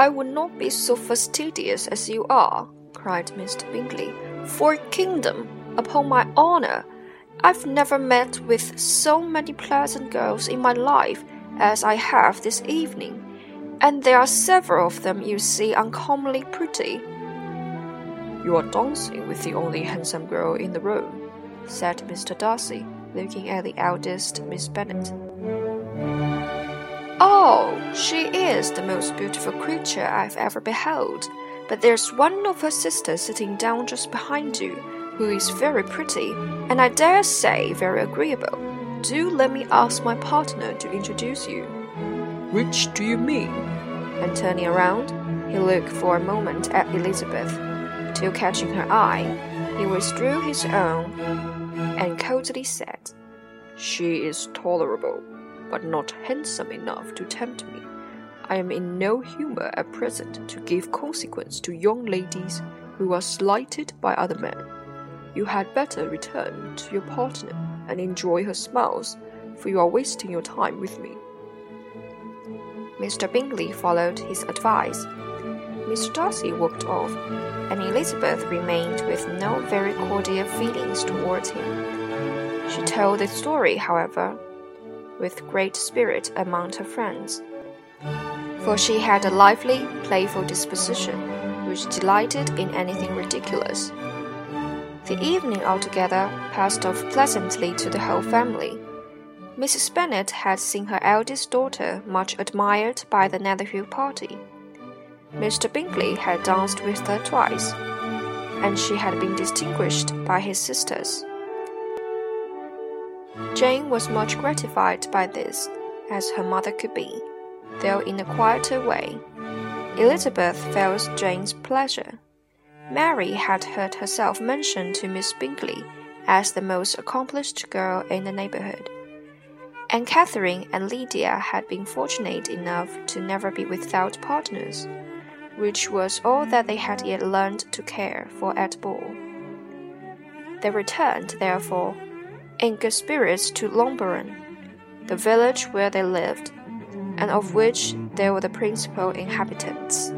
I would not be so fastidious as you are, cried Mr. Bingley. For a kingdom, upon my honor, I've never met with so many pleasant girls in my life as I have this evening, and there are several of them you see uncommonly pretty. You are dancing with the only handsome girl in the room, said Mr. Darcy, looking at the eldest Miss Bennet. She is the most beautiful creature I've ever beheld. But there's one of her sisters sitting down just behind you, who is very pretty, and I dare say very agreeable. Do let me ask my partner to introduce you. Which do you mean? And turning around, he looked for a moment at Elizabeth, till catching her eye, he withdrew his own and coldly said, She is tolerable but not handsome enough to tempt me. I am in no humor at present to give consequence to young ladies who are slighted by other men. You had better return to your partner and enjoy her smiles, for you are wasting your time with me. Mr. Bingley followed his advice. Mr. Darcy walked off, and Elizabeth remained with no very cordial feelings towards him. She told the story, however, with great spirit among her friends. For she had a lively, playful disposition, which delighted in anything ridiculous. The evening altogether passed off pleasantly to the whole family. Mrs. Bennet had seen her eldest daughter much admired by the Netherfield party. Mr. Bingley had danced with her twice, and she had been distinguished by his sisters. Jane was much gratified by this, as her mother could be, though in a quieter way. Elizabeth felt Jane's pleasure. Mary had heard herself mentioned to Miss Bingley as the most accomplished girl in the neighborhood. And Catherine and Lydia had been fortunate enough to never be without partners, which was all that they had yet learned to care for at Ball. They returned, therefore, in good spirits to Longbourn, the village where they lived, and of which they were the principal inhabitants.